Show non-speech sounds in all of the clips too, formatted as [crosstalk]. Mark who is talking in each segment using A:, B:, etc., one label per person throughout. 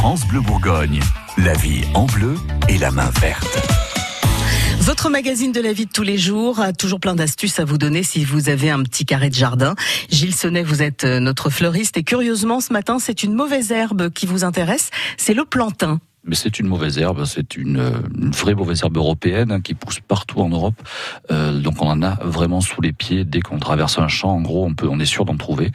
A: France Bleu Bourgogne. La vie en bleu et la main verte.
B: Votre magazine de la vie de tous les jours a toujours plein d'astuces à vous donner si vous avez un petit carré de jardin. Gilles Sonnet, vous êtes euh, notre fleuriste et curieusement ce matin, c'est une mauvaise herbe qui vous intéresse, c'est le plantain
C: mais c'est une mauvaise herbe, c'est une, une, vraie mauvaise herbe européenne hein, qui pousse partout en Europe. Euh, donc on en a vraiment sous les pieds dès qu'on traverse un champ. En gros, on peut, on est sûr d'en trouver.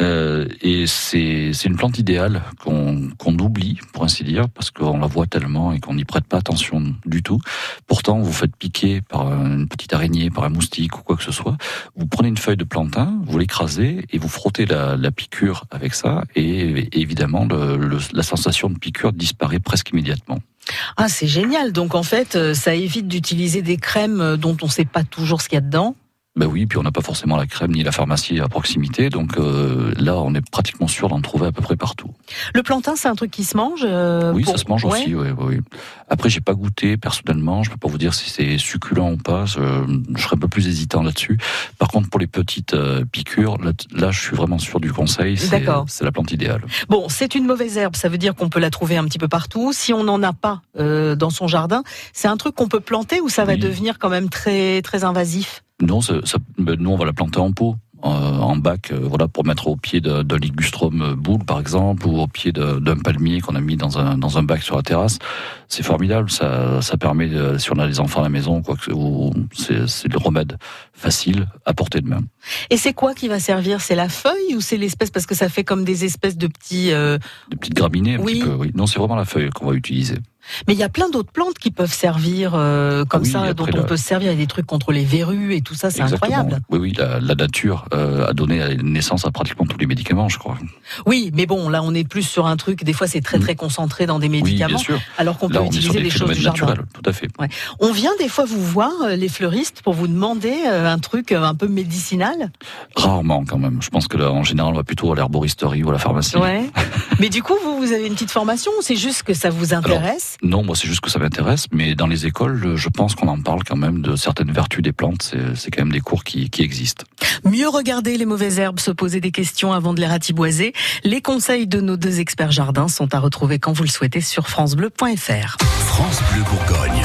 C: Euh, et c'est une plante idéale qu'on qu'on oublie, pour ainsi dire, parce qu'on la voit tellement et qu'on n'y prête pas attention du tout. Pourtant, vous faites piquer par une petite araignée, par un moustique ou quoi que ce soit. Vous prenez une feuille de plantain, vous l'écrasez et vous frottez la, piqûre avec ça. Et, évidemment, la sensation de piqûre disparaît presque
B: Ah, c'est génial. Donc en fait, euh, ça évite d'utiliser des crèmes euh, dont on ne sait pas toujours ce qu'il y a dedans.
C: Ben oui, puis on n'a pas forcément la crème ni la pharmacie à proximité, donc euh, là on est pratiquement sûr d'en trouver à peu près partout.
B: Le plantain, c'est un truc qui se mange euh,
C: Oui, ça se mange aussi. Oui, oui. Après, j'ai pas goûté personnellement, je peux pas vous dire si c'est succulent ou pas. Je, je, serais un peu plus hésitant là-dessus. Par contre, pour les petites euh, piqûres, là, là, je suis vraiment sûr du conseil. C'est la plante idéale.
B: Bon, c'est une mauvaise herbe, ça veut dire qu'on peut la trouver un petit peu partout. Si on n'en a pas dans son jardin, c'est un truc qu'on peut planter ou ça va devenir quand même très très invasif?
C: Non, ça, ça, ben, nous on va la planter en pot. Euh, en bac, euh, voilà, pour mettre au pied d'un ligustrum boule, par exemple, ou au pied d'un palmier qu'on a mis dans un, dans un bac sur la terrasse. C'est formidable, ça, ça permet, de, si on a des enfants à la maison, quoi c'est le remède facile à portée de main.
B: Et c'est quoi qui va servir? C'est la feuille ou c'est l'espèce Parce que ça fait comme des espèces de petits... Euh...
C: De petites graminées, un oui. petit peu, oui. Non, c'est vraiment la feuille qu'on va utiliser.
B: Mais il y a plein d'autres plantes qui peuvent servir euh, comme oui, ça, dont on peut se servir. Il y a des trucs contre les verrues et tout ça, c'est incroyable.
C: Oui, oui, la, la nature euh, a donné naissance à pratiquement tous les médicaments, je crois.
B: Oui, mais bon, là, on est plus sur un truc. Des fois, c'est très très concentré dans des médicaments,
C: oui, bien sûr.
B: alors qu'on peut utiliser des choses du jardin.
C: Tout à fait.
B: Ouais. On vient des fois vous voir, euh, les fleuristes, pour vous demander un truc un peu médicinal?
C: Rarement, quand même. Je pense que là, en général, on va plutôt à l'herboristerie ou à la pharmacie.
B: Ouais. [laughs] mais du coup, vous, vous avez une petite formation ou c'est juste que ça vous intéresse
C: alors, Non, moi, c'est juste que ça m'intéresse, mais dans les écoles, je pense qu'on en parle quand même de certaines vertus des plantes. C'est quand même des cours qui, qui existent.
B: Mieux regarder les mauvaises herbes, se poser des questions avant de les ratiboiser. Les conseils de nos deux experts jardins sont à retrouver quand vous le souhaitez sur francebleu.fr.
A: France Bleu Bourgogne.